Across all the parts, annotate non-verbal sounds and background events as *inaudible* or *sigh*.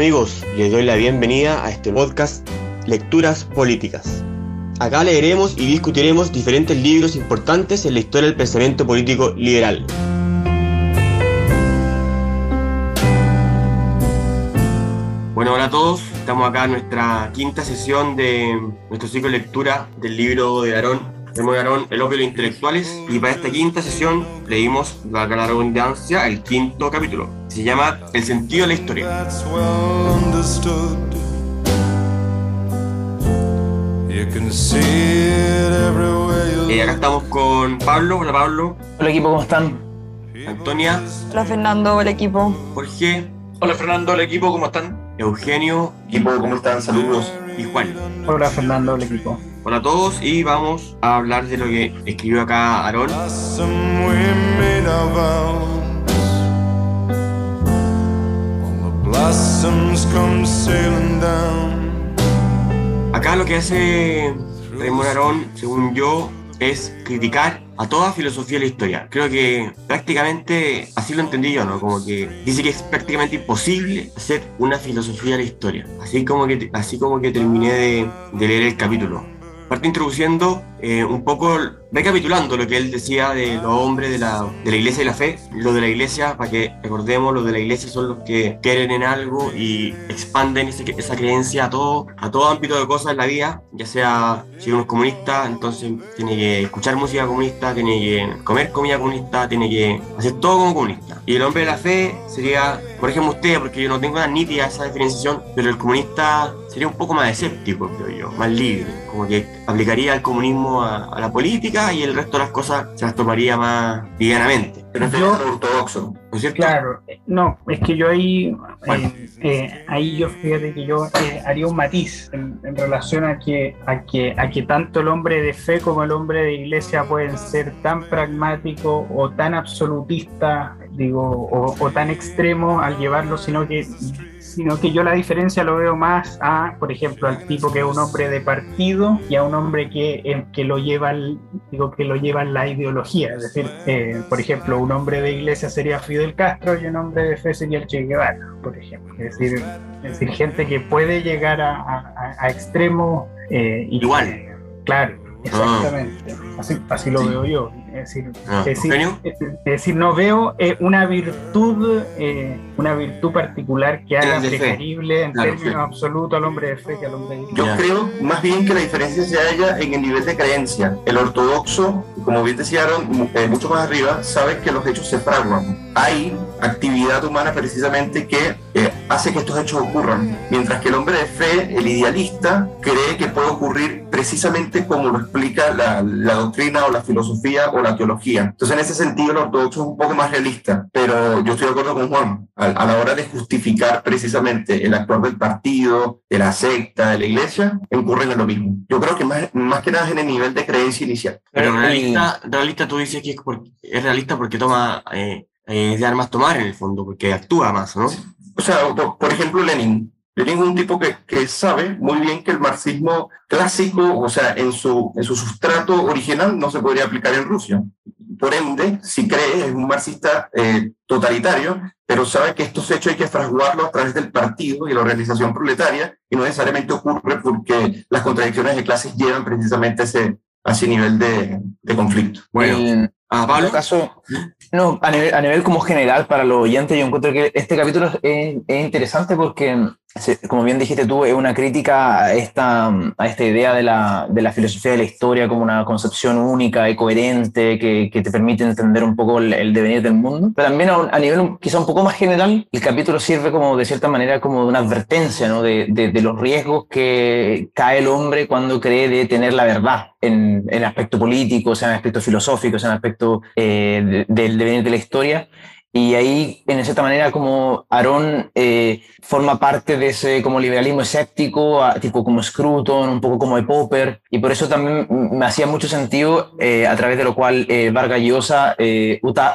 amigos, les doy la bienvenida a este podcast Lecturas Políticas. Acá leeremos y discutiremos diferentes libros importantes en la historia del pensamiento político liberal. Bueno, hola a todos, estamos acá en nuestra quinta sesión de nuestro ciclo de lectura del libro de Aarón Aarón, El opio de los intelectuales y para esta quinta sesión leímos, valga la redundancia, el quinto capítulo. Se llama El sentido de la historia. Y eh, acá estamos con Pablo. Hola Pablo. Hola equipo, ¿cómo están? Antonia. Hola Fernando, hola equipo. Jorge. Hola Fernando, hola equipo, ¿cómo están? Eugenio. Equipo, ¿cómo están? Saludos. Y Juan. Hola Fernando, hola equipo. Hola a todos y vamos a hablar de lo que escribió acá Aarón. Acá lo que hace Raymond Aarón, según yo, es criticar a toda filosofía de la historia. Creo que prácticamente así lo entendí yo, ¿no? Como que dice que es prácticamente imposible hacer una filosofía de la historia. Así como que, así como que terminé de, de leer el capítulo. Parte introduciendo eh, un poco recapitulando lo que él decía de los hombres de la, de la iglesia y la fe. Lo de la iglesia, para que recordemos, los de la iglesia son los que creen en algo y expanden esa creencia a todo, a todo ámbito de cosas en la vida, ya sea si uno es comunista, entonces tiene que escuchar música comunista, tiene que comer comida comunista, tiene que hacer todo como comunista. Y el hombre de la fe sería, por ejemplo, usted, porque yo no tengo una nítida esa diferenciación, pero el comunista sería un poco más escéptico, creo yo, más libre, como que aplicaría el comunismo a, a la política y el resto de las cosas se las tomaría más livianamente. Pero es ortodoxo. ¿No es cierto? Claro, no, es que yo ahí, eh, eh, ahí yo fíjate que yo eh, haría un matiz en, relación a que, a, que, a que tanto el hombre de fe como el hombre de iglesia pueden ser tan pragmáticos o tan absolutistas, digo, o, o tan extremos al llevarlo, sino que sino que yo la diferencia lo veo más a, por ejemplo, al tipo que es un hombre de partido y a un hombre que, eh, que lo lleva digo que lo lleva la ideología, es decir, eh, por ejemplo, un hombre de iglesia sería Fidel Castro y un hombre de fe sería el Che Guevara, por ejemplo, es decir, es decir gente que puede llegar a, a, extremos eh, igual, claro, exactamente, así, así lo veo yo. Es decir, ah, decir, no veo eh, una virtud, eh, una virtud particular que haga preferible en términos absolutos al hombre de fe que al hombre de Yo creo más bien que la diferencia se halla en el nivel de creencia. El ortodoxo, como bien decían, eh, mucho más arriba, sabe que los hechos se fraguan. Hay actividad humana precisamente que hace que estos hechos ocurran. Mientras que el hombre de fe, el idealista, cree que puede ocurrir precisamente como lo explica la, la doctrina o la filosofía o la teología. Entonces, en ese sentido, el ortodoxo es un poco más realista, pero yo estoy de acuerdo con Juan. A, la hora de justificar precisamente el actuar del partido, de la secta, de la iglesia, incurren en lo mismo. Yo creo que más, más que nada es en el nivel de creencia inicial. Pero realista, realista tú dices que es, realista porque toma... Eh, eh, de armas tomar en el fondo, porque actúa más, ¿no? O sea, por, ejemplo, Lenin. Lenin es un tipo que, que, sabe muy bien que el marxismo clásico, o sea, en su, en su sustrato original no se podría aplicar en Rusia. Por ende, si cree, es un marxista eh, totalitario, pero sabe que estos hechos hay que fraguarlos a través del partido y la organización proletaria, y no necesariamente ocurre porque las contradicciones de clases llevan precisamente a ese, a ese nivel de, de conflicto. Bueno, Ah, Pablo. caso, no, a nivel, a nivel como general para los oyentes, yo encuentro que este capítulo es, es interesante porque como bien dijiste tú, es una crítica a esta, a esta idea de la, de la filosofía de la historia como una concepción única y coherente que, que te permite entender un poco el, devenir del mundo. Pero también a, nivel quizá un poco más general, el capítulo sirve como de cierta manera como de una advertencia ¿no? de, de, los riesgos que cae el hombre cuando cree de tener la verdad en, en aspecto político, sea en aspecto filosófico, sea en aspecto eh, del devenir de la historia y ahí, en cierta manera, como Aarón eh, forma parte de ese como liberalismo escéptico, tipo como Scruton, un poco como de Popper, y por eso también me hacía mucho sentido, eh, a través de lo cual eh, Vargas Llosa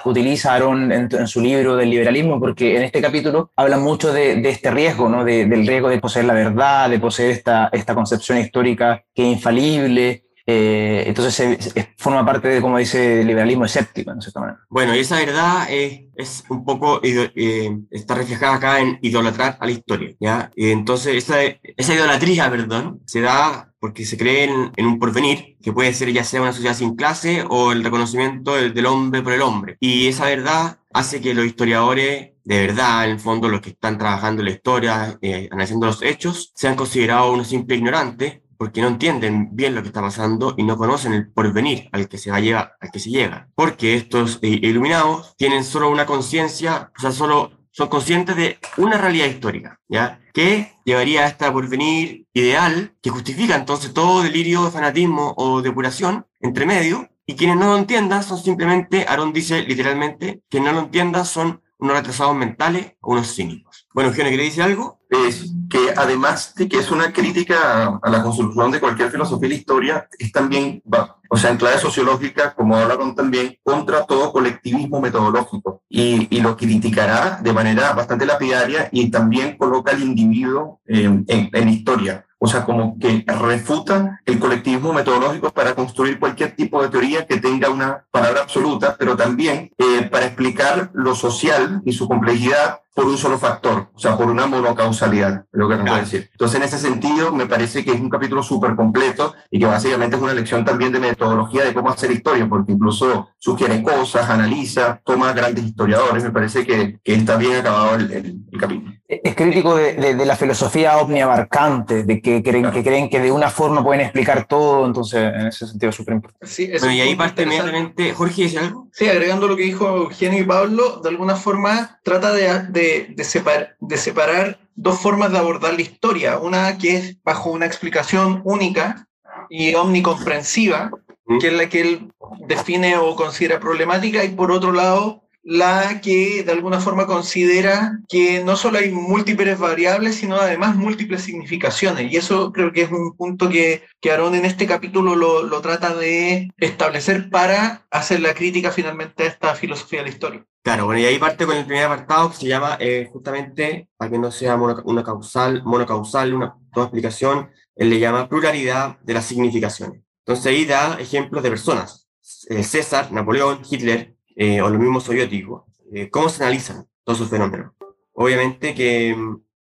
utiliza a Aarón en, su libro del liberalismo, porque en este capítulo habla mucho de, de este riesgo, ¿no? De, del riesgo de poseer la verdad, de poseer esta, esta concepción histórica que es infalible, Eh, entonces forma parte de, como dice, el liberalismo escéptico, en cierta manera. Bueno, y esa verdad es, es un poco, eh, está reflejada acá en idolatrar a la historia, ¿ya? Y entonces esa, esa idolatría, perdón, se da porque se cree en, un porvenir, que puede ser ya sea una sociedad sin clase o el reconocimiento del, hombre por el hombre. Y esa verdad hace que los historiadores, de verdad, en el fondo los que están trabajando en la historia, eh, analizando los hechos, sean considerados unos simples ignorantes porque no entienden bien lo que está pasando y no conocen el porvenir al que se, va a llevar, al que se llega. Porque estos eh, iluminados tienen solo una conciencia, o sea, solo son conscientes de una realidad histórica, ¿ya? Que llevaría a esta porvenir ideal que justifica entonces todo delirio de fanatismo o depuración entre medio, y quienes no lo entiendan son simplemente, Aaron dice literalmente, que no lo entiendan son unos retrasados mentales o unos cínicos. Bueno, Eugenio, ¿quiere decir algo? Es que además de que es una crítica a la construcción de cualquier filosofía y la historia, es también, o sea, en clave sociológica, como hablaron también, contra todo colectivismo metodológico. Y, lo criticará de manera bastante lapidaria y también coloca al individuo en, en, en historia. O sea, como que refuta el colectivismo metodológico para construir cualquier tipo de teoría que tenga una palabra absoluta, pero también eh, para explicar lo social y su complejidad por un solo factor, o sea, por una monocausalidad, lo que claro. decir. Entonces, en ese sentido, me parece que es un capítulo súper completo y que básicamente es una lección también de metodología de cómo hacer historia, porque incluso sugiere cosas, analiza, toma grandes historiadores. Me parece que, que está bien acabado el, el, capítulo. Es crítico de, de, la filosofía omniabarcante, de que creen, que creen que de una forma pueden explicar todo, entonces en ese sentido es súper importante. Sí, y ahí parte inmediatamente, Jorge, ¿dice algo? Sí, agregando lo que dijo Eugenio y Pablo, de alguna forma trata de, de, de, separ, de separar dos formas de abordar la historia. Una que es bajo una explicación única y omnicomprensiva, que es la que él define o considera problemática, y por otro lado, la que de alguna forma considera que no solo hay múltiples variables, sino además múltiples significaciones. Y eso creo que es un punto que, que Aarón en este capítulo lo, lo trata de establecer para hacer la crítica finalmente a esta filosofía de la historia. Claro, bueno, y ahí parte con el primer apartado que se llama eh, justamente, para que no sea una causal, monocausal, una toda explicación, él le llama pluralidad de las significaciones. Entonces ahí da ejemplos de personas, eh, César, Napoleón, Hitler, eh, o los mismos soviéticos, eh, cómo se analizan todos esos fenómenos. Obviamente que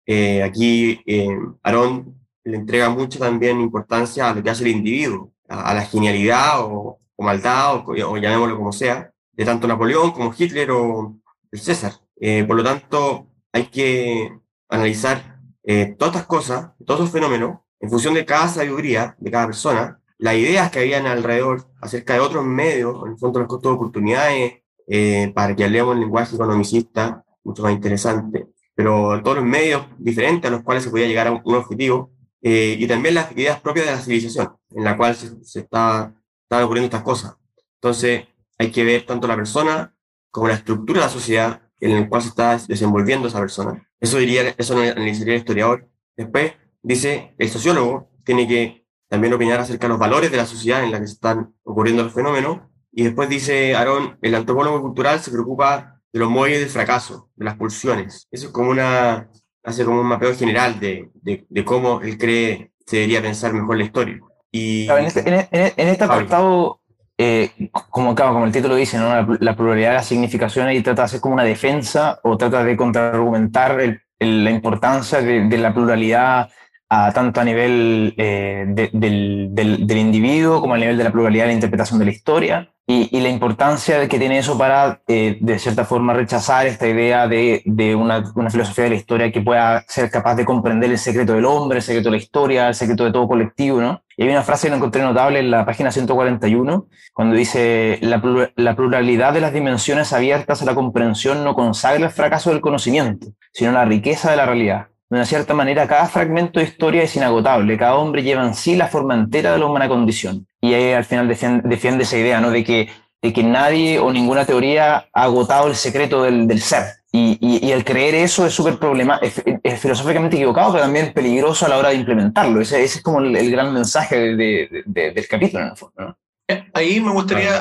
eh, aquí Aarón le entrega mucha también importancia a lo que hace el individuo, a, la genialidad o, o maldad, o, o, llamémoslo como sea, de tanto Napoleón como Hitler o el César. por lo tanto, hay que analizar todas estas cosas, todos esos fenómenos, en función de cada sabiduría de cada persona, las ideas que habían alrededor acerca de otros medios, en el fondo los costos de oportunidades, eh, para que hablemos el lenguaje economicista, mucho más interesante, pero todos los medios diferentes a los cuales se podía llegar a un, objetivo, eh, y también las ideas propias de la civilización, en la cual se, se está, ocurriendo estas cosas. Entonces, hay que ver tanto la persona como la estructura de la sociedad en la cual se está desenvolviendo esa persona. Eso diría, eso analizaría el historiador. Después, dice, el sociólogo tiene que también opinar acerca de los valores de la sociedad en la que se están ocurriendo los fenómenos y después dice Aarón, el antropólogo cultural se preocupa de los muelles del fracaso, de las pulsiones. Eso es como una, hace como un mapeo general de, de, cómo él cree se debería pensar mejor la historia. Y, en, este, en, este apartado, eh, como, como el título dice, ¿no? la, pluralidad de las significaciones y trata de hacer como una defensa o trata de contraargumentar la importancia de, la pluralidad a, tanto a nivel eh, del, del, individuo como a nivel de la pluralidad de la interpretación de la historia y, la importancia que tiene eso para, eh, de cierta forma, rechazar esta idea de, de una, una, filosofía de la historia que pueda ser capaz de comprender el secreto del hombre, el secreto de la historia, el secreto de todo colectivo, ¿no? Y hay una frase que lo encontré notable en la página 141, cuando dice, la, la pluralidad de las dimensiones abiertas a la comprensión no consagra el fracaso del conocimiento, sino la riqueza de la realidad. De una cierta manera, cada fragmento de historia es inagotable, cada hombre lleva en sí la forma entera de la humana condición. Y ahí al final defiende, esa idea, ¿no? De que, de que nadie o ninguna teoría ha agotado el secreto del, del ser. Y, y, y, el creer eso es súper problemático, es, filosóficamente equivocado, pero también peligroso a la hora de implementarlo. Ese, ese es como el, gran mensaje de, de, del capítulo, en el fondo. ¿no? Eh, ahí me gustaría,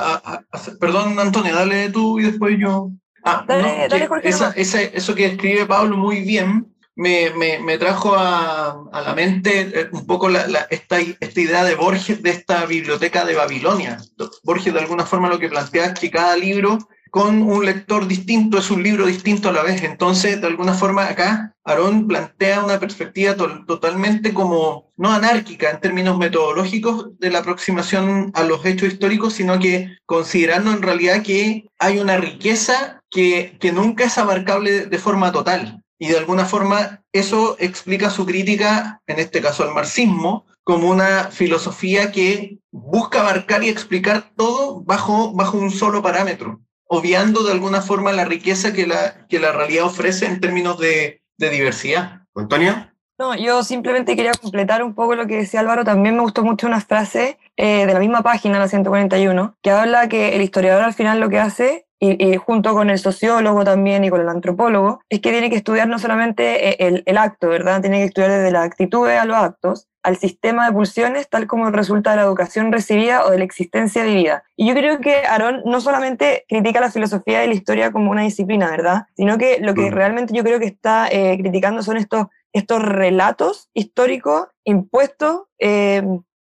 hacer, perdón Antonio, dale tú y después yo. Ah, dale, no, dale Jorge. Esa, esa, eso que escribe Pablo muy bien, me, me, trajo a, a, la mente eh, un poco la, esta, esta, idea de Borges, de esta biblioteca de Babilonia. Borges de alguna forma lo que plantea es que cada libro con un lector distinto es un libro distinto a la vez. Entonces, de alguna forma, acá Aarón plantea una perspectiva totalmente como no anárquica en términos metodológicos de la aproximación a los hechos históricos, sino que considerando en realidad que hay una riqueza que, que nunca es abarcable de forma total. Y de alguna forma eso explica su crítica, en este caso al marxismo, como una filosofía que busca abarcar y explicar todo bajo, bajo un solo parámetro, obviando de alguna forma la riqueza que la, que la realidad ofrece en términos de, de diversidad. Antonia. No, yo simplemente quería completar un poco lo que decía Álvaro. También me gustó mucho una frase eh, de la misma página, la 141, que habla que el historiador al final lo que hace y, junto con el sociólogo también y con el antropólogo, es que tiene que estudiar no solamente eh, el, el, acto, ¿verdad? Tiene que estudiar desde la actitud a los actos, al sistema de pulsiones, tal como resulta de la educación recibida o de la existencia vivida. Y yo creo que Aarón no solamente critica la filosofía de la historia como una disciplina, ¿verdad? Sino que lo que mm. realmente yo creo que está eh, criticando son estos, estos relatos históricos impuestos eh,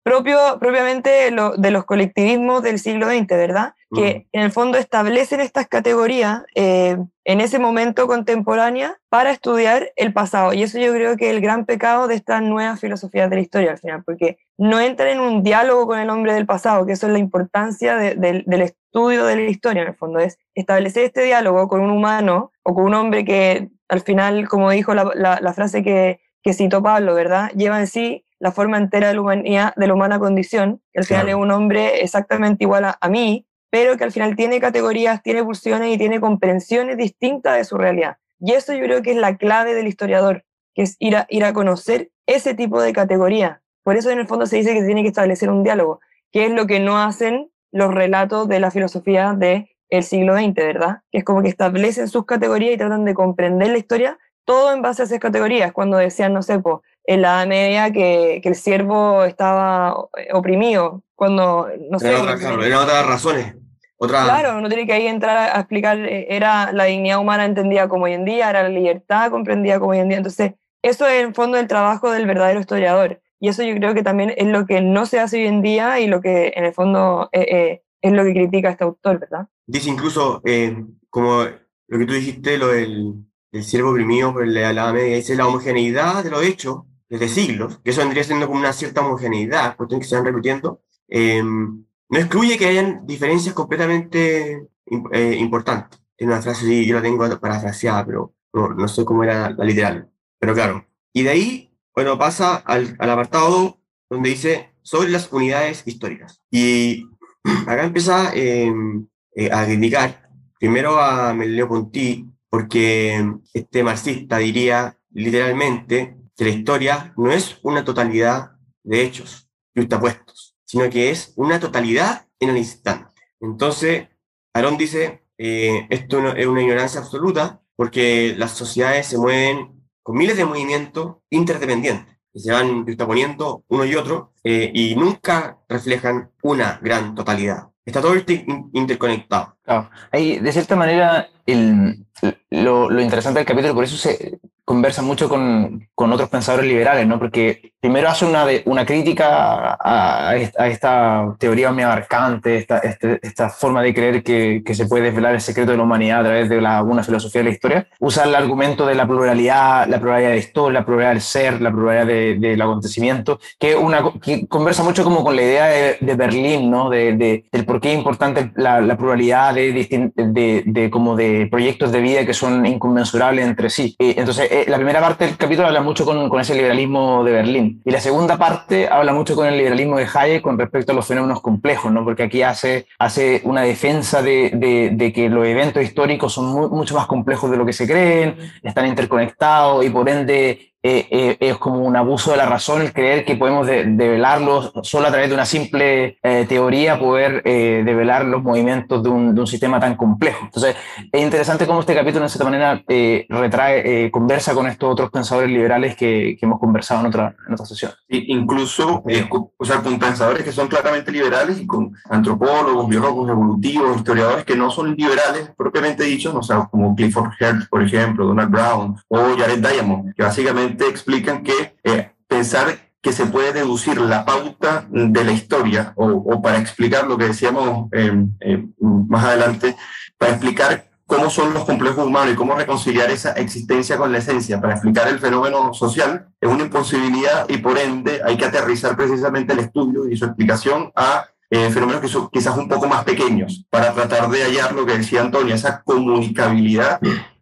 propio, propiamente de los colectivismos del siglo XX, ¿verdad? Que en el fondo establecen estas categorías eh, en ese momento contemporánea para estudiar el pasado. Y eso yo creo que es el gran pecado de estas nuevas filosofías de la historia al final, porque no entran en un diálogo con el hombre del pasado, que eso es la importancia del estudio de la historia en el fondo, es establecer este diálogo con un humano o con un hombre que al final, como dijo la, frase que, que citó Pablo, ¿verdad? Lleva en sí la forma entera de la humanidad, de la humana condición, que al final es un hombre exactamente igual a, mí, pero que al final tiene categorías, tiene pulsiones y tiene comprensiones distintas de su realidad. Y eso yo creo que es la clave del historiador, que es ir a, ir a conocer ese tipo de categoría. Por eso en el fondo se dice que se tiene que establecer un diálogo, que es lo que no hacen los relatos de la filosofía del el siglo XX, ¿verdad? Que es como que establecen sus categorías y tratan de comprender la historia todo en base a esas categorías. Cuando decían, no sé, pues, en la Media que, que el siervo estaba oprimido, cuando, no sé... Era otras razones. Otra... Claro, no tiene que ahí entrar a, explicar, eh, era la dignidad humana entendida como hoy en día, era la libertad comprendida como hoy en día. Entonces, eso es en fondo el trabajo del verdadero historiador. Y eso yo creo que también es lo que no se hace hoy en día y lo que en el fondo eh, eh, es lo que critica este autor, ¿verdad? Dice incluso, como lo que tú dijiste, lo del, del siervo oprimido por la, la media, dice la homogeneidad de los hechos desde siglos, que eso vendría siendo como una cierta homogeneidad, cuestiones que se van repitiendo, eh, no excluye que hayan diferencias completamente eh, importantes. Tiene una frase así, yo la tengo parafraseada, pero no, no sé cómo era la, literal. Pero claro. Y de ahí, bueno, pasa al, apartado donde dice sobre las unidades históricas. Y *clears throat* acá empieza em, eh, a criticar primero a Melio Ponti, porque este marxista diría literalmente que la historia no es una totalidad de hechos justapuestos, sino que es una totalidad en el instante. Entonces, Aarón dice, eh, esto es una ignorancia absoluta porque las sociedades se mueven con miles de movimientos interdependientes que se van juxtaponiendo uno y otro eh, y nunca reflejan una gran totalidad. Está todo interconectado. Claro. De cierta manera, el, lo, lo, interesante del capítulo, por eso se, conversa mucho con, con, otros pensadores liberales, ¿no? Porque primero hace una, una crítica a, a, esta teoría omniabarcante, esta, este, esta forma de creer que, que, se puede desvelar el secreto de la humanidad a través de la, una filosofía de la historia. Usa el argumento de la pluralidad, la pluralidad de historia, la pluralidad del ser, la pluralidad del de, acontecimiento, que, una, que conversa mucho como con la idea de, de Berlín, ¿no? De, de, del por qué es importante la, la pluralidad de, de, como de proyectos de vida que son inconmensurables entre sí. Entonces, la primera parte del capítulo habla mucho con, ese liberalismo de Berlín y la segunda parte habla mucho con el liberalismo de Hayek con respecto a los fenómenos complejos, ¿no? porque aquí hace, hace una defensa de, de, de que los eventos históricos son mucho más complejos de lo que se creen, están interconectados y por ende eh, eh, es como un abuso de la razón el creer que podemos develarlo solo a través de una simple eh, teoría, poder develar los movimientos de un, de un, sistema tan complejo. Entonces, es interesante cómo este capítulo, de cierta manera, retrae, conversa con estos otros pensadores liberales que, que hemos conversado en otra, en otra sesión. incluso, o sea, con pensadores que son claramente liberales y con antropólogos, biólogos evolutivos, historiadores que no son liberales propiamente dichos, o sea, como Clifford Hertz, por ejemplo, Donald Brown o Jared Diamond, que básicamente explican que eh, pensar que se puede deducir la pauta de la historia, o, para explicar lo que decíamos eh, eh, más adelante, para explicar cómo son los complejos humanos y cómo reconciliar esa existencia con la esencia, para explicar el fenómeno social, es una imposibilidad y por ende hay que aterrizar precisamente el estudio y su explicación a fenómenos que son quizás un poco más pequeños, para tratar de hallar lo que decía Antonio, esa comunicabilidad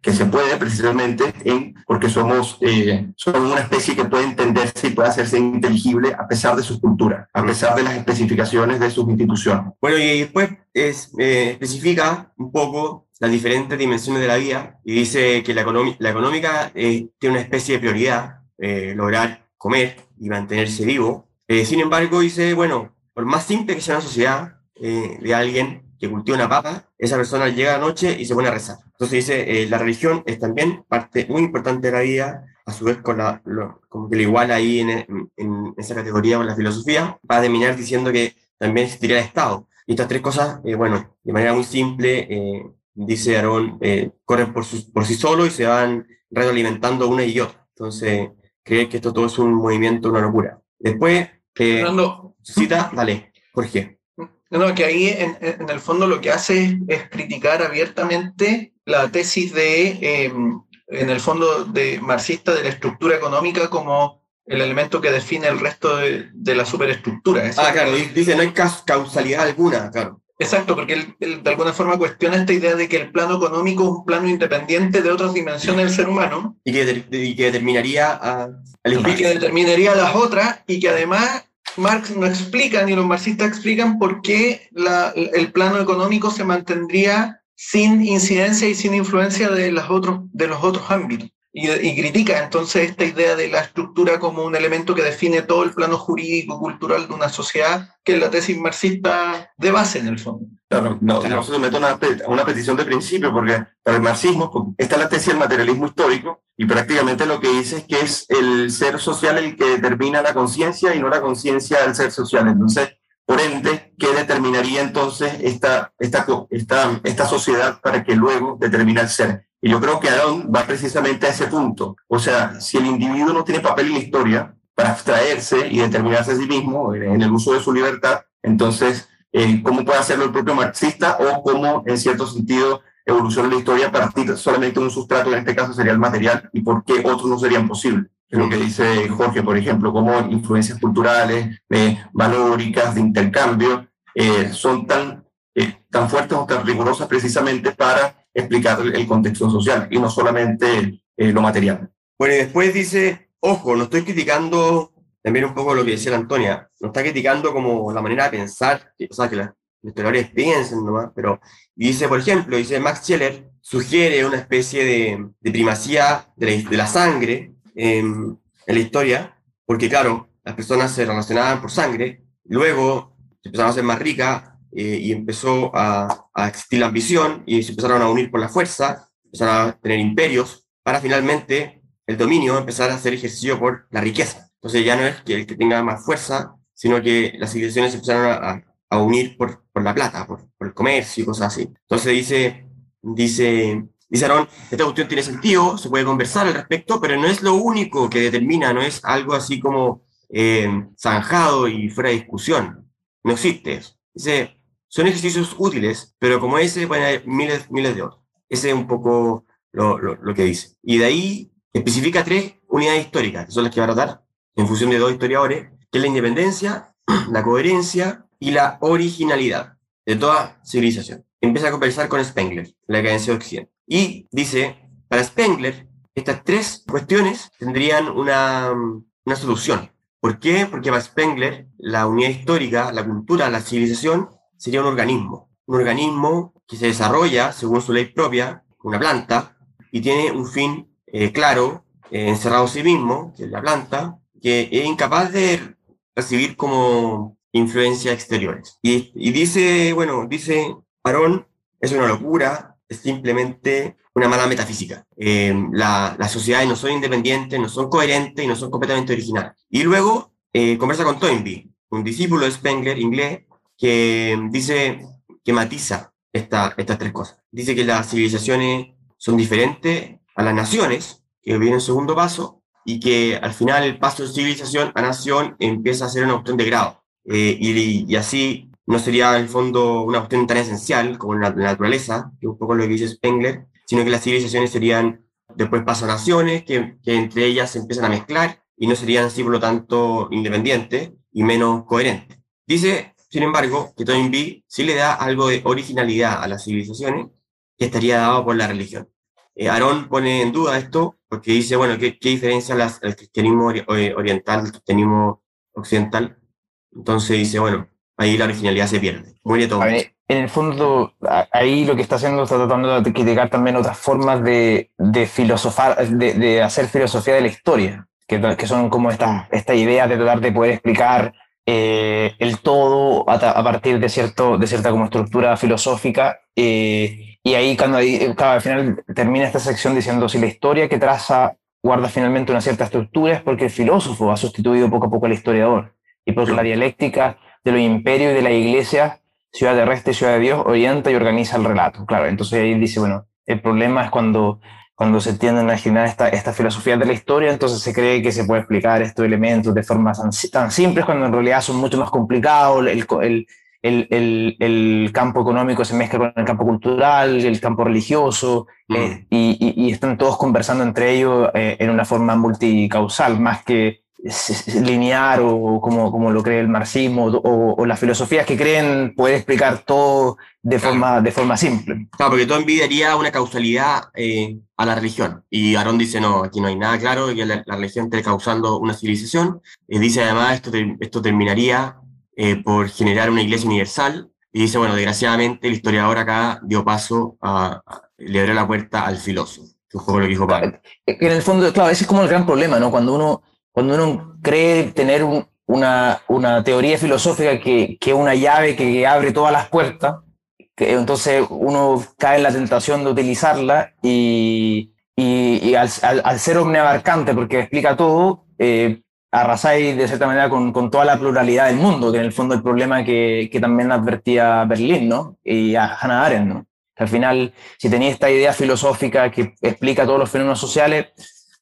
que se puede precisamente en, porque somos, eh, somos una especie que puede entenderse y puede hacerse inteligible a pesar de su cultura, a pesar de las especificaciones de sus instituciones. Bueno, y después es, eh, especifica un poco las diferentes dimensiones de la vida y dice que la, la económica eh, tiene una especie de prioridad, eh, lograr comer y mantenerse vivo. sin embargo, dice, bueno, por más simple que sea una sociedad de alguien, que cultiva una papa, esa persona llega a la noche y se pone a rezar. Entonces dice, eh, la religión es también parte muy importante de la vida, a su vez con la, como que lo igual ahí en, en, esa categoría con la filosofía, va a terminar diciendo que también existiría el Estado. Y estas tres cosas, eh, bueno, de manera muy simple, eh, dice Aarón, corren por, por sí solos y se van retroalimentando una y otra. Entonces, cree que esto todo es un movimiento, una locura. Después, Fernando. cita, dale, Jorge. No, que ahí en, en, el fondo lo que hace es, criticar abiertamente la tesis de, em, en el fondo, de marxista de la estructura económica como el elemento que define el resto de, de la superestructura. ah, claro, dice no hay causalidad alguna, claro. Exacto, porque él, de alguna forma cuestiona esta idea de que el plano económico es un plano independiente de otras dimensiones del ser humano. Y que, y que determinaría a, y que determinaría las otras y que además Marx no explica, ni los marxistas explican por qué el plano económico se mantendría sin incidencia y sin influencia de los otros, de los otros ámbitos. Y, critica entonces esta idea de la estructura como un elemento que define todo el plano jurídico, cultural de una sociedad, que es la tesis marxista de base en el fondo. Claro, no, no se somete a una, petición de principio, porque para el marxismo está la tesis del materialismo histórico, y prácticamente lo que dice es que es el ser social el que determina la conciencia y no la conciencia del ser social. Entonces, por ende, ¿qué determinaría entonces esta, esta, esta, esta sociedad para que luego determine el ser? Y yo creo que Aaron va precisamente a ese punto. O sea, si el individuo no tiene papel en la historia para abstraerse y determinarse a sí mismo en el uso de su libertad, entonces, eh, ¿cómo puede hacerlo el propio marxista o cómo, en cierto sentido, evoluciona la historia a partir solamente de un sustrato, en este caso sería el material, y por qué otros no serían posibles? Es lo que dice Jorge, por ejemplo, cómo influencias culturales, eh, valóricas, de intercambio, eh, son tan, tan fuertes o tan rigurosas precisamente para explicar el contexto social y no solamente eh, lo material. Bueno, y después dice, ojo, no estoy criticando también un poco lo que decía Antonia, no está criticando como la manera de pensar, o sea, que los historiadores piensen nomás, pero dice, por ejemplo, dice Max Scheller, sugiere una especie de, primacía de la, sangre en, en, la historia, porque claro, las personas se relacionaban por sangre, luego se empezaron a ser más ricas, eh, y empezó a, a, existir la ambición y se empezaron a unir por la fuerza, empezaron a tener imperios, para finalmente el dominio empezar a ser ejercido por la riqueza. Entonces ya no es que el que tenga más fuerza, sino que las civilizaciones empezaron a, a unir por, por, la plata, por, por, el comercio y cosas así. Entonces dice, dice, dice Aaron, esta cuestión tiene sentido, se puede conversar al respecto, pero no es lo único que determina, no es algo así como eh, zanjado y fuera de discusión. No existe eso. Dice, son ejercicios útiles, pero como ese pueden haber miles, miles de otros. Ese es un poco lo, lo, que dice. Y de ahí especifica tres unidades históricas, que son las que va a tratar en función de dos historiadores, que la independencia, *clears throat* la coherencia y la originalidad de toda civilización. Empieza a conversar con Spengler, la cadencia de Occidente. Y dice, para Spengler, estas tres cuestiones tendrían una, una solución. ¿Por qué? Porque para Spengler, la unidad histórica, la cultura, la civilización, sería un organismo. Un organismo que se desarrolla según su ley propia, una planta, y tiene un fin eh, claro eh, encerrado en sí mismo, que es la planta, que es incapaz de recibir como influencias exteriores. Y, dice, bueno, dice Aarón, es una locura, es simplemente una mala metafísica. Eh, la, las sociedades no son independientes, no son coherentes y no son completamente originales. Y luego eh, conversa con Toynbee, un discípulo de Spengler, inglés, que dice, que matiza esta, estas tres cosas. Dice que las civilizaciones son diferentes a las naciones, que viene en segundo paso, y que al final el paso de civilización a nación empieza a ser una cuestión de grado. Eh, y, y, así no sería en el fondo una cuestión tan esencial como la, la, naturaleza, que es un poco lo que dice Spengler, sino que las civilizaciones serían después paso a naciones, que, que entre ellas se empiezan a mezclar y no serían así por lo tanto independientes y menos coherentes. Dice, sin embargo, que Toynbee sí le da algo de originalidad a las civilizaciones que estaría dado por la religión. Eh, Aarón pone en duda esto porque dice, bueno, ¿qué, qué diferencia las, el cristianismo oriental del cristianismo occidental? Entonces dice, bueno, ahí la originalidad se pierde. Muere todo. En el fondo, ahí lo que está haciendo está tratando de criticar también otras formas de, de filosofar, de, de, hacer filosofía de la historia, que, que son como esta, esta idea de tratar de poder explicar eh, el todo a, a, partir de, cierto, de cierta como estructura filosófica. Eh, y ahí, cuando ahí, claro, al final termina esta sección diciendo si la historia que traza guarda finalmente una cierta estructura es porque el filósofo ha sustituido poco a poco al historiador y porque la dialéctica de los imperios y de la iglesia, ciudad de reste, ciudad de Dios, orienta y organiza el relato. Claro, entonces ahí dice, bueno, el problema es cuando, cuando se tienden a generar esta, esta filosofía de la historia, entonces se cree que se puede explicar estos elementos de forma tan, tan simples cuando en realidad son mucho más complicados, el, el, el, el, el, campo económico se mezcla con el campo cultural, el campo religioso, mm. eh, y, y, y, están todos conversando entre ellos eh, en una forma multicausal, más que lineal o como, como lo cree el marxismo o, o, las filosofías que creen poder explicar todo de forma, de forma simple. Claro, porque todo envidiaría una causalidad eh, a la religión. Y Aarón dice, no, aquí no hay nada claro, que la, la religión esté causando una civilización. Y dice además, esto, te, esto terminaría eh, por generar una iglesia universal. Y dice, bueno, desgraciadamente el historiador acá dio paso a, a le abrió la puerta al filósofo, que es un poco lo que dijo Pablo. En el fondo, claro, ese es como el gran problema, ¿no? Cuando uno, cuando uno cree tener un, una, una, teoría filosófica que, que una llave que abre todas las puertas, que entonces uno cae en la tentación de utilizarla y, y, y al, al, al, ser omniabarcante, porque explica todo, eh, arrasáis de cierta manera con, con, toda la pluralidad del mundo, que en el fondo el problema que, que también advertía Berlín, ¿no? Y a Hannah Arendt, ¿no? Al final, si tenía esta idea filosófica que explica todos los fenómenos sociales,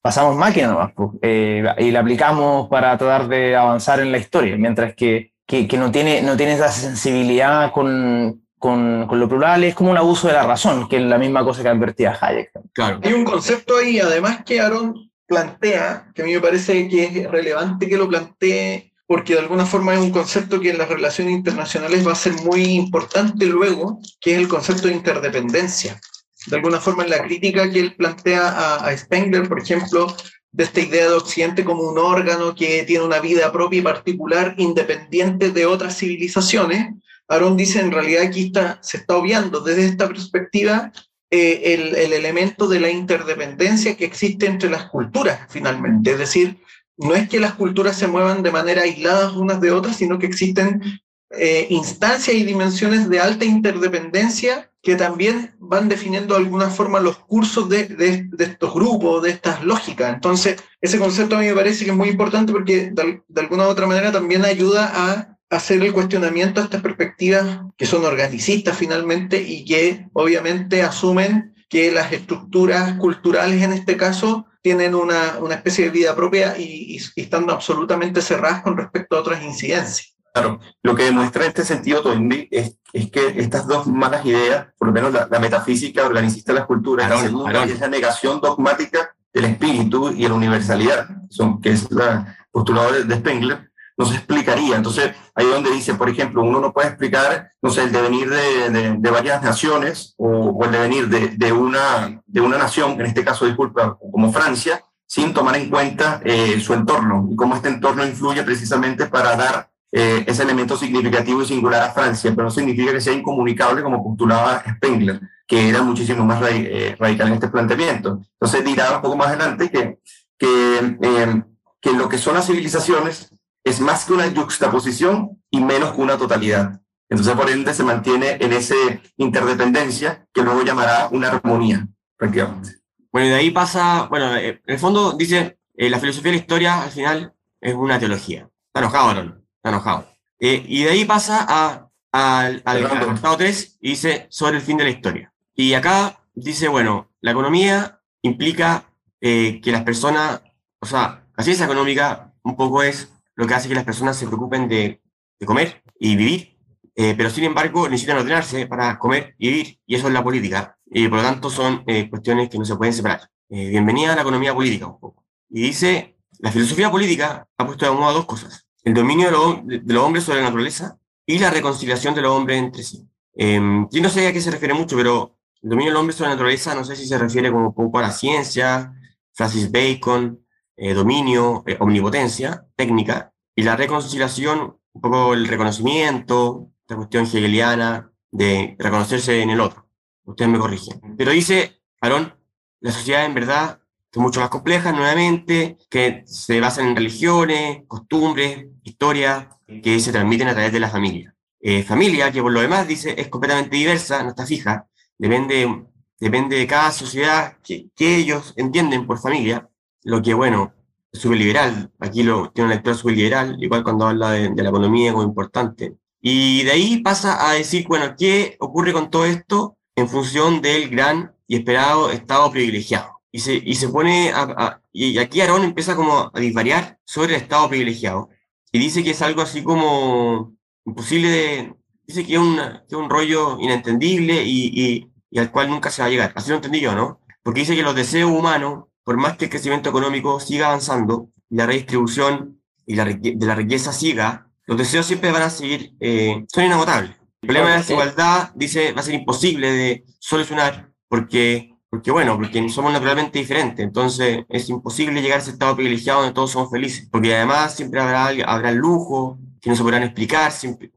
pasamos máquina nomás, pues, eh, y la aplicamos para tratar de avanzar en la historia, mientras que, que, que no, tiene, no tiene esa sensibilidad con, con, con, lo plural, es como un abuso de la razón, que es la misma cosa que advertía Hayek. Claro. Hay un concepto ahí, además, que Aaron plantea, que a mí me parece que es relevante que lo plantee, porque de alguna forma es un concepto que en las relaciones internacionales va a ser muy importante luego, que es el concepto de interdependencia. De alguna forma en la crítica que él plantea a, Spengler, por ejemplo, de esta idea de Occidente como un órgano que tiene una vida propia y particular, independiente de otras civilizaciones, Aaron dice en realidad aquí está, se está obviando desde esta perspectiva eh, el, el, elemento de la interdependencia que existe entre las culturas, finalmente. Es decir, no es que las culturas se muevan de manera aislada unas de otras, sino que existen eh, instancias y dimensiones de alta interdependencia que también van definiendo de alguna forma los cursos de, de, estos grupos, de estas lógicas. Entonces, ese concepto a mí me parece que es muy importante porque de, de alguna u otra manera también ayuda a hacer el cuestionamiento a estas perspectivas que son organicistas finalmente y que obviamente asumen que las estructuras culturales en este caso tienen una, una especie de vida propia y, y, y, están absolutamente cerradas con respecto a otras incidencias. Claro, lo que demuestra este sentido Toynbee es, es que estas dos malas ideas, por lo menos la, la metafísica organicista de las culturas, la segunda es la negación dogmática del espíritu y la universalidad, son, que es la postulado de, de Spengler, no se explicaría. Entonces, ahí donde dice, por ejemplo, uno no puede explicar, no sé, el devenir de, de, de varias naciones o, o, el devenir de, de, una, de una nación, en este caso, disculpa, como Francia, sin tomar en cuenta eh, su entorno y cómo este entorno influye precisamente para dar eh, ese elemento significativo y singular a Francia, pero no significa que sea incomunicable como postulaba Spengler, que era muchísimo más eh, radical en este planteamiento. Entonces dirá un poco más adelante que que, que lo que son las civilizaciones es más que una juxtaposición y menos que una totalidad. Entonces, por ende, se mantiene en esa interdependencia que luego llamará una armonía, prácticamente. Bueno, y de ahí pasa, bueno, en el fondo dice, eh, la filosofía de la historia al final es una teología. Está enojado, está enojado. Eh, y de ahí pasa a, al, al 3 y dice sobre el fin de la historia. Y acá dice, bueno, la economía implica que las personas, o sea, la ciencia económica un poco es lo que hace que las personas se preocupen de, de comer y vivir eh, pero sin embargo necesitan ordenarse para comer y vivir, y eso es la política, y por lo tanto son eh, cuestiones que no se pueden separar. Eh, bienvenida a la economía política un poco. Y dice, la filosofía política ha puesto de moda dos cosas, el dominio de, los hombres sobre la naturaleza y la reconciliación de los hombres entre sí. Em, yo no sé a qué se refiere mucho, pero el dominio del hombre sobre la naturaleza no sé si se refiere como un poco a la ciencia, Francis Bacon, dominio, omnipotencia, técnica, y la reconciliación, un poco el reconocimiento, esta cuestión hegeliana de reconocerse en el otro. Ustedes me corrigen. Pero dice, Aarón, la sociedad en verdad mucho más compleja, nuevamente, que se basa en religiones, costumbres, historias que se transmiten a través de la familia. Eh, familia, que por lo demás dice, es completamente diversa, no está fija, depende, depende de cada sociedad que, que ellos entienden por familia, lo que, bueno, es liberal. Aquí lo, tiene una lectura liberal, igual cuando habla de, de la economía como importante. Y de ahí pasa a decir, bueno, ¿qué ocurre con todo esto en función del gran y esperado estado privilegiado? Y se, y se pone, a, y aquí Aarón empieza como a disvariar sobre el estado privilegiado y dice que es algo así como imposible de, dice que es, una, que es un rollo inentendible y, y, y, al cual nunca se va a llegar. Así lo entendí yo, ¿no? Porque dice que los deseos humanos, por más que el crecimiento económico siga avanzando, y la redistribución y la, de la riqueza siga, los deseos siempre van a seguir, eh, son inagotables. El problema de la desigualdad, dice, va a ser imposible de solucionar porque, porque, bueno, porque somos naturalmente diferentes. Entonces es imposible llegar a ese estado privilegiado donde todos somos felices. Porque además siempre habrá, habrá lujo que no se podrán explicar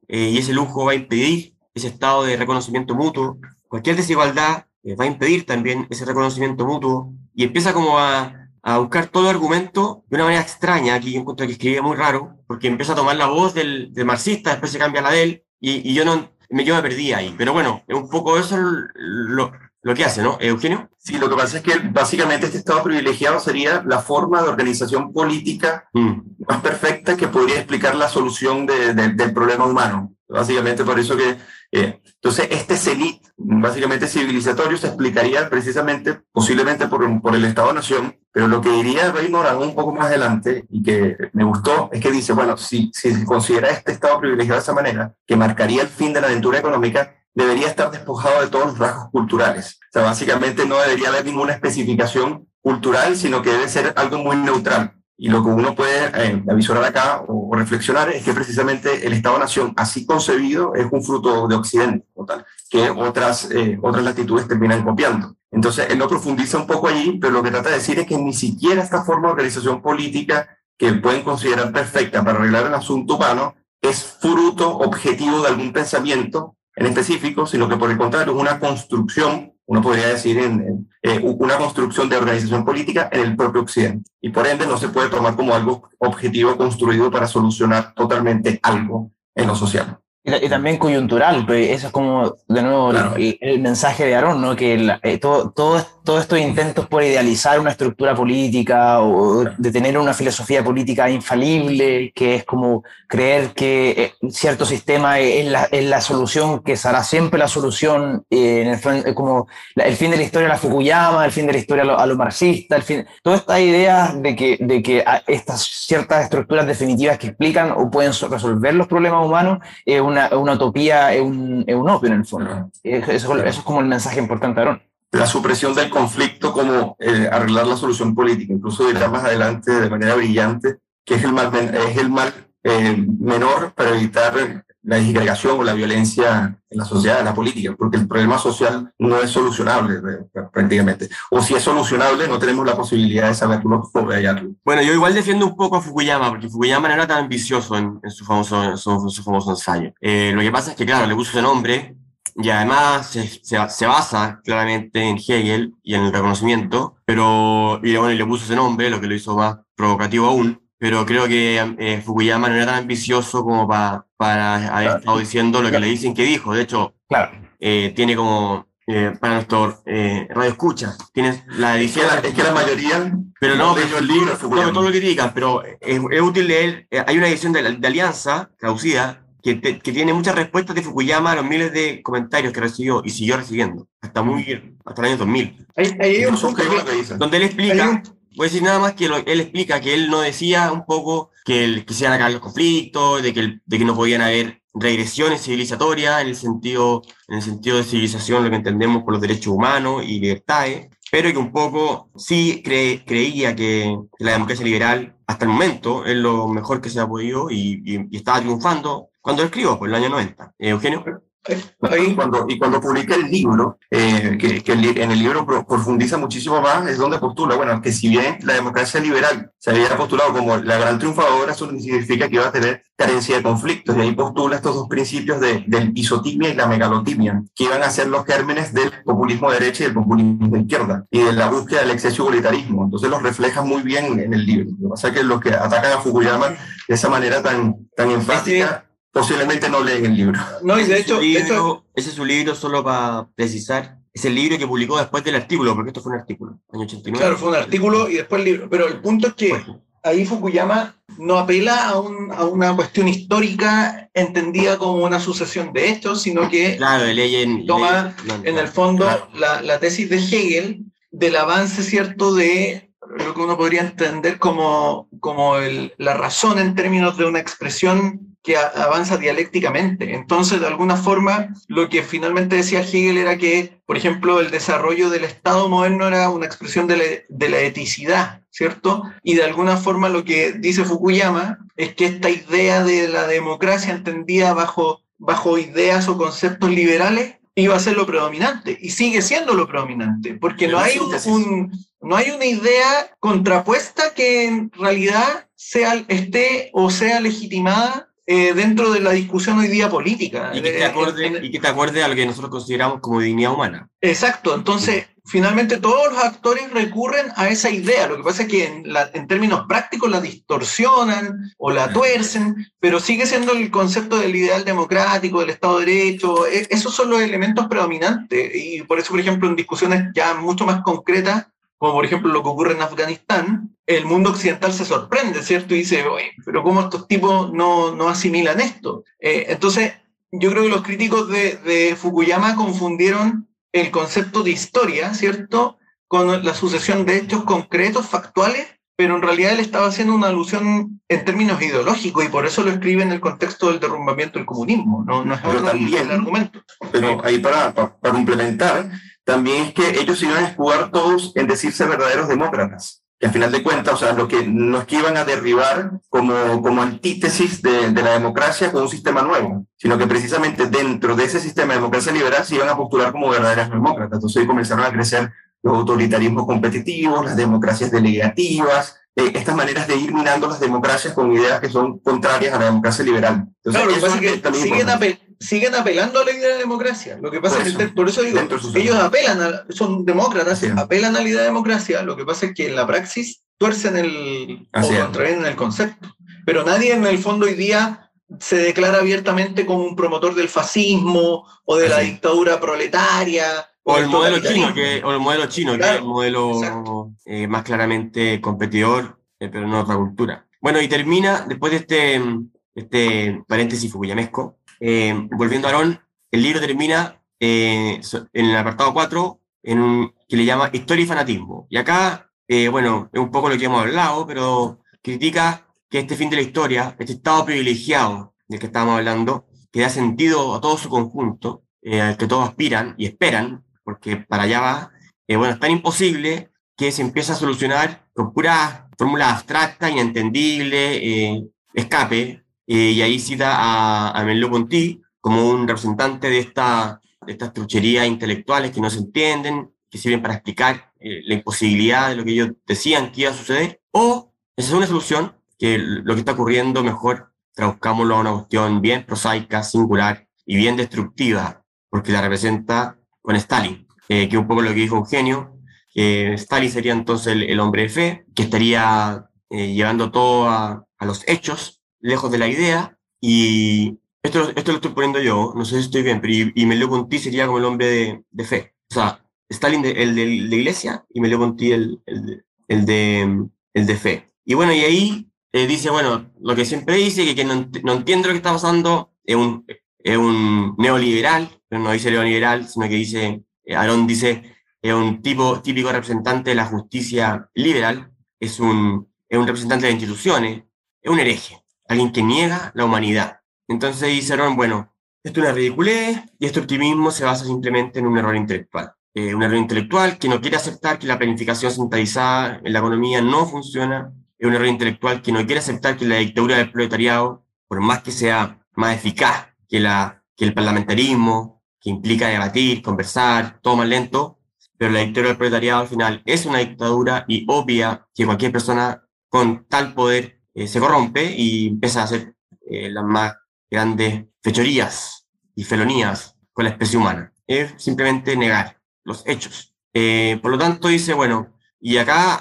eh, y ese lujo va a impedir ese estado de reconocimiento mutuo. Cualquier desigualdad eh, va a impedir también ese reconocimiento mutuo y empieza como a, a buscar todo argumento de una manera extraña, aquí yo encuentro que escribe muy raro, porque empieza a tomar la voz del, del marxista, después se cambia la de él, y, y yo no me, yo me perdí ahí. Pero bueno, un poco eso lo, lo que hace, ¿no? Eugenio. Sí, lo que pasa es que básicamente este estado privilegiado sería la forma de organización política mm. más perfecta que podría explicar la solución de, de, del problema humano. Básicamente por eso que eh, entonces, este CENIT, básicamente civilizatorio, se explicaría precisamente, posiblemente por, por el Estado-Nación, pero lo que diría Raymond un poco más adelante y que me gustó es que dice, bueno, si, si se considera este Estado privilegiado de esa manera, que marcaría el fin de la aventura económica, debería estar despojado de todos los rasgos culturales. O sea, básicamente no debería haber ninguna especificación cultural, sino que debe ser algo muy neutral. Y lo que uno puede eh, acá o, reflexionar es que precisamente el Estado-Nación, así concebido, es un fruto de Occidente, total, que otras, eh, otras latitudes terminan copiando. Entonces, él no profundiza un poco allí, pero lo que trata de decir es que ni siquiera esta forma de organización política que pueden considerar perfecta para arreglar el asunto humano es fruto objetivo de algún pensamiento en específico, sino que por el contrario es una construcción uno podría decir, eh, una construcción de organización política en el propio Occidente. Y por ende no se puede tomar como algo objetivo construido para solucionar totalmente algo en lo social. Y, también coyuntural, pues eso es como, de nuevo, el, mensaje de Aarón, ¿no? Que eh, todo, todo, todos estos intentos por idealizar una estructura política o de tener una filosofía política infalible, que es como creer que eh, cierto sistema es la, es la solución, que será siempre la solución, eh, en el, como el fin de la historia a la Fukuyama, el fin de la historia a lo, marxista, el fin, toda esta idea de que, de que estas ciertas estructuras definitivas que explican o pueden resolver los problemas humanos es una una, utopía, es un, es un opio en el fondo. Eso, eso, es como el mensaje importante, Aaron. La supresión del conflicto como eh, arreglar la solución política. Incluso dirá más adelante de manera brillante que es el mal, es el mal eh, menor para evitar la disgregación o la violencia en la sociedad, en la política, porque el problema social no es solucionable eh, prácticamente. O si es solucionable, no tenemos la posibilidad de saberlo o hallarlo. Bueno, yo igual defiendo un poco a Fukuyama, porque Fukuyama no era tan ambicioso en, su, famoso, su, famoso ensayo. Eh, lo que pasa es que, claro, le puso ese nombre y además se, se, basa claramente en Hegel y en el reconocimiento, pero y, bueno, y le puso ese nombre, lo que lo hizo más provocativo aún, pero creo que eh, Fukuyama no era tan ambicioso como para, para haber estado diciendo lo que le dicen que dijo. De hecho, claro. Eh, tiene como, eh, para nuestro radio escucha, tienes la edición... Es que la, mayoría... Pero no, pero, el libro, no, todo lo critican, pero es, es útil leer, hay una edición de, de Alianza, traducida, que, que, tiene muchas respuestas de Fukuyama a los miles de comentarios que recibió y siguió recibiendo, hasta muy hasta el año 2000. Hay, hay un punto donde él explica, voy a decir nada más que él explica que él no decía un poco que, el, que se a acabar los conflictos, de que, de que no podían haber regresiones civilizatorias en el sentido, en el sentido de civilización, lo que entendemos por los derechos humanos y libertades, pero que un poco sí creía que la democracia liberal hasta el momento es lo mejor que se ha podido y, y, y estaba triunfando cuando escribo, por el año 90. Eh, Eugenio. Y cuando, y cuando publica el libro, eh, que, que, en el libro profundiza muchísimo más, es donde postula, bueno, que si bien la democracia liberal se había postulado como la gran triunfadora, eso significa que iba a tener carencia de conflictos, y ahí postula estos dos principios de, del isotimia y la megalotimia, que iban a ser los gérmenes del populismo de derecha y del populismo de izquierda, y de la búsqueda del exceso igualitarismo. Entonces los refleja muy bien en el libro. Lo que pasa es que los que atacan a Fukuyama de esa manera tan, tan enfática posiblemente no leen el libro. No, y de hecho, ese es su libro, solo para precisar. Es el libro que publicó después del artículo, porque esto fue un artículo, año 89. Claro, fue un artículo y después el libro. Pero el punto es que ahí Fukuyama no apela a, un, a, una cuestión histórica entendida como una sucesión de hechos, sino que claro, en, toma en el fondo la, la, tesis de Hegel del avance, ¿cierto?, de lo que uno podría entender como, como el, la razón en términos de una expresión que avanza dialécticamente. Entonces, de alguna forma, lo que finalmente decía Hegel era que, por ejemplo, el desarrollo del Estado moderno era una expresión de la, de la eticidad, ¿cierto? Y de alguna forma lo que dice Fukuyama es que esta idea de la democracia entendida bajo, bajo ideas o conceptos liberales iba a ser lo predominante y sigue siendo lo predominante, porque no hay, un, no hay una idea contrapuesta que en realidad sea, esté o sea legitimada eh, dentro de la discusión hoy día política. Y que, te acorde, y que te acuerde a lo que nosotros consideramos como dignidad humana. Exacto, entonces finalmente todos los actores recurren a esa idea, lo que pasa es que en, en, términos prácticos la distorsionan o la tuercen, pero sigue siendo el concepto del ideal democrático, del Estado de Derecho, e, esos son los elementos predominantes y por eso, por ejemplo, en discusiones ya mucho más concretas, como por ejemplo lo que ocurre en Afganistán, el mundo occidental se sorprende, ¿cierto? Y dice, Oye, pero ¿cómo estos tipos no, no asimilan esto? Eh, entonces, yo creo que los críticos de, de, Fukuyama confundieron el concepto de historia, ¿cierto? Con la sucesión de hechos concretos, factuales, pero en realidad él estaba haciendo una alusión en términos ideológicos y por eso lo escribe en el contexto del derrumbamiento del comunismo, no, no es también, el argumento. Pero ahí para, para, para complementar, también es que ellos iban a jugar todos en decirse verdaderos demócratas. Que al final de cuentas, o sea, lo que, los que iban a derribar como, como antítesis de, de la democracia con un sistema nuevo, sino que precisamente dentro de ese sistema de democracia liberal se iban a postular como verdaderas demócratas. Entonces ahí comenzaron a crecer los autoritarismos competitivos, las democracias delegativas, eh, estas maneras de ir minando las democracias con ideas que son contrarias a la democracia liberal. Entonces, claro, lo que pasa es que siguen, siguen, apelando a la idea de democracia. Lo que pasa es que, por eso digo, ellos apelan, a, son demócratas, apelan a la idea de democracia, lo que pasa es que en la praxis tuercen el, Así o contravienen el concepto. Pero nadie en el fondo hoy día se declara abiertamente como un promotor del fascismo o de la dictadura proletaria o el, modelo chino, que, o el modelo chino, que es el modelo eh, más claramente competidor, eh, pero no otra cultura. Bueno, y termina, después de este, este paréntesis fukuyamesco, eh, volviendo a Aarón, el libro termina en el apartado 4, en un, que le llama Historia y Fanatismo. Y acá, bueno, es un poco lo que hemos hablado, pero critica que este fin de la historia, este estado privilegiado del que estábamos hablando, que da sentido a todo su conjunto, al que todos aspiran y esperan, porque para allá va, eh, bueno, es tan imposible que se empieza a solucionar con puras fórmulas abstractas, inentendibles, eh, escape, eh, y ahí cita a, a Merleau-Ponty como un representante de, esta, de estas trucherías intelectuales que no se entienden, que sirven para explicar la imposibilidad de lo que ellos decían que iba a suceder, o esa es una solución, que lo que está ocurriendo mejor traduzcámoslo a una cuestión bien prosaica, singular y bien destructiva porque la representa con Stalin, eh, que un poco lo que dijo Eugenio, que Stalin sería entonces el, hombre de fe, que estaría eh, llevando todo a, los hechos, lejos de la idea, y esto, esto lo estoy poniendo yo, no sé si estoy bien, pero y, y Merleau-Ponty sería como el hombre de, fe. O sea, Stalin el de la iglesia y Merleau-Ponty el, el, el, de, el de fe. Y bueno, y ahí eh, dice, bueno, lo que siempre dice, que quien no, no, entiende lo que está pasando es un, es un neoliberal, pero no dice neoliberal, sino que dice, eh, Aarón dice, es un tipo típico representante de la justicia liberal, es un, es un representante de instituciones, es un hereje, alguien que niega la humanidad. Entonces dice Aarón, bueno, esto es una ridiculez y este optimismo se basa simplemente en un error intelectual. Eh, un error intelectual que no quiere aceptar que la planificación centralizada en la economía no funciona, es un error intelectual que no quiere aceptar que la dictadura del proletariado, por más que sea más eficaz que, la, que el parlamentarismo, que implica debatir, conversar, todo más lento, pero la dictadura del proletariado al final es una dictadura y obvia que cualquier persona con tal poder eh, se corrompe y empieza a hacer eh, las más grandes fechorías y felonías con la especie humana. Es simplemente negar los hechos. Eh, por lo tanto, dice, bueno, y acá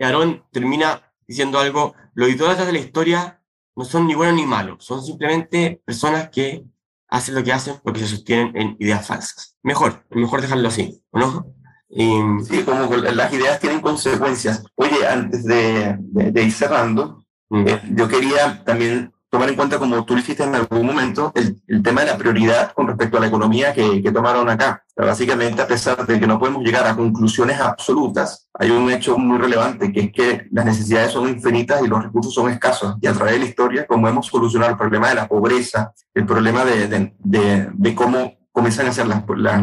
Aarón termina diciendo algo, los idólatras de la historia no son ni buenos ni malos, son simplemente personas que hacen lo que hacen porque se sostienen en ideas falsas. Mejor, mejor dejarlo así, no? sí, como las ideas tienen consecuencias. Oye, antes de, de, ir cerrando, mm. eh, yo quería también tomar en cuenta, como tú dijiste en algún momento, el, el tema de la prioridad con respecto a la economía que, que tomaron acá. básicamente, a pesar de que no podemos llegar a conclusiones absolutas, hay un hecho muy relevante, que es que las necesidades son infinitas y los recursos son escasos. Y a través de la historia, como hemos solucionado el problema de la pobreza, el problema de, de, de, cómo comienzan a ser las, las,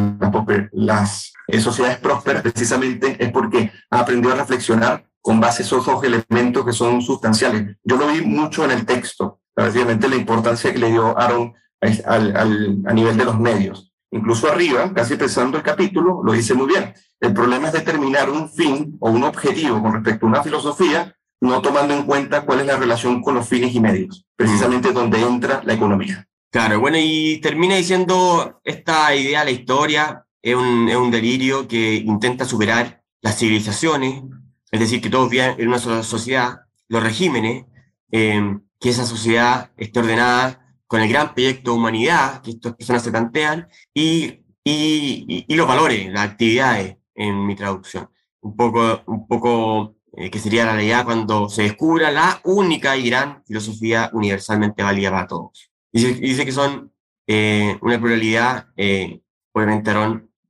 las, eh, sociedades prósperas, precisamente es porque han aprendido a reflexionar con base a esos dos elementos que son sustanciales. Yo lo vi mucho en el texto, básicamente la importancia que le dio Aaron al, al, a nivel de los medios. Incluso arriba, casi empezando el capítulo, lo dice muy bien. El problema es determinar un fin o un objetivo con respecto a una filosofía, no tomando en cuenta cuál es la relación con los fines y medios, precisamente donde entra la economía. Claro, bueno, y termina diciendo esta idea, la historia, es un, es un delirio que intenta superar las civilizaciones, es decir, que todos vivan en una sola sociedad, los regímenes, eh, que esa sociedad esté ordenada con el gran proyecto de humanidad que estas personas se plantean y, y, y los valores, las actividades en mi traducción. Un poco, un poco eh, que sería la realidad cuando se descubra la única y gran filosofía universalmente válida para todos. Y dice, que son eh, una pluralidad, eh, obviamente,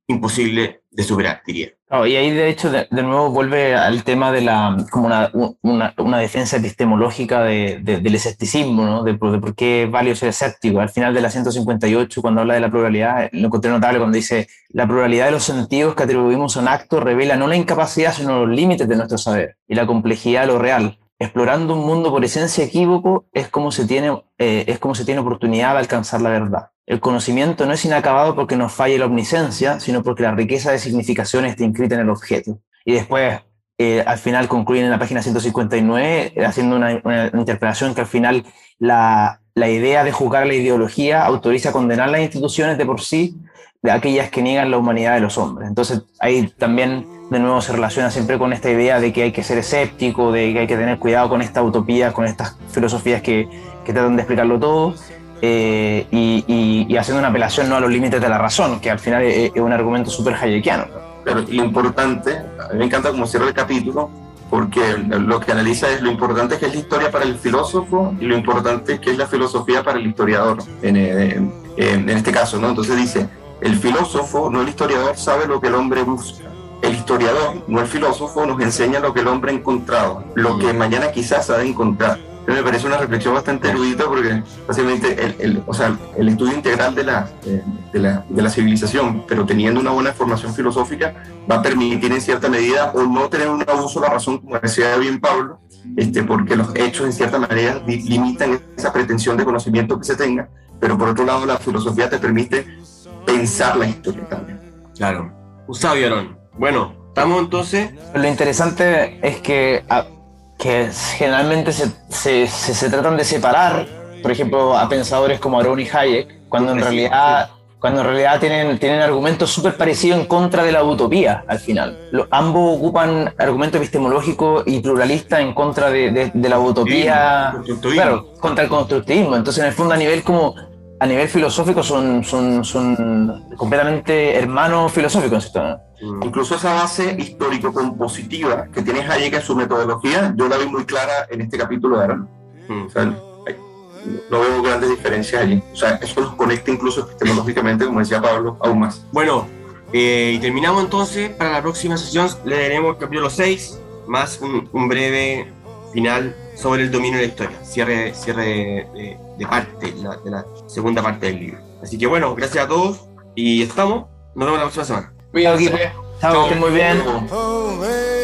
imposible de superar, diría y ahí de hecho de, nuevo vuelve al tema de la como una, una, una defensa epistemológica de, del escepticismo, ¿no? de, por qué es válido ser escéptico. Al final de la 158, cuando habla de la pluralidad, lo encontré notable cuando dice la pluralidad de los sentidos que atribuimos a un acto revela no la incapacidad, sino los límites de nuestro saber y la complejidad de lo real. Explorando un mundo por esencia equívoco es como se tiene, eh, es como se tiene oportunidad de alcanzar la verdad. El conocimiento no es inacabado porque nos falle la omnisciencia, sino porque la riqueza de significación está inscrita en el objeto. Y después, eh, al final, concluyen en la página 159 eh, haciendo una, interpretación que al final la, idea de juzgar la ideología autoriza a condenar las instituciones de por sí de aquellas que niegan la humanidad de los hombres. Entonces, ahí también de nuevo se relaciona siempre con esta idea de que hay que ser escéptico, de que hay que tener cuidado con esta utopía, con estas filosofías que, que tratan de explicarlo todo eh, y, haciendo una apelación no a los límites de la razón, que al final es, un argumento súper hayekiano. Pero lo importante, a mí me encanta cómo cierra el capítulo, porque lo que analiza es lo importante que es la historia para el filósofo y lo importante que es la filosofía para el historiador, en, en, en este caso, ¿no? Entonces dice, el filósofo, no el historiador, sabe lo que el hombre busca. El historiador, no el filósofo, nos enseña lo que el hombre ha encontrado, lo que mañana quizás ha de encontrar me parece una reflexión bastante erudita porque básicamente el, el, o sea, el estudio integral de la, de, la, de, la, civilización, pero teniendo una buena formación filosófica, va a permitir en cierta medida o no tener un abuso de la razón, como decía bien Pablo, este, porque los hechos en cierta manera limitan esa pretensión de conocimiento que se tenga, pero por otro lado la filosofía te permite pensar la historia también. Claro. Gustavo Arón. Bueno, estamos entonces... Lo interesante es que... Ah, que generalmente se, se, se, tratan de separar, por ejemplo, a pensadores como Aaron y Hayek, cuando en realidad cuando en realidad tienen, tienen argumentos súper parecidos en contra de la utopía al final. ambos ocupan argumentos epistemológicos y pluralistas en contra de, la utopía, claro, contra el constructivismo. Entonces, en el fondo, a nivel como a nivel filosófico son, son, son completamente hermanos filosóficos. Mm. Incluso esa base histórico-compositiva que tiene Hayek en su metodología, yo la vi muy clara en este capítulo de Aaron. Mm. no veo grandes diferencias allí. O sea, eso los conecta incluso epistemológicamente, como decía Pablo, aún más. Bueno, eh, y terminamos entonces. Para la próxima sesión leeremos el capítulo 6, más un, un breve final sobre el dominio de la historia. Cierre, cierre de, de parte, de la segunda parte del libro. Así que bueno, gracias a todos y estamos. Nos vemos la próxima semana. Cuídate. Chao, que estén muy bien.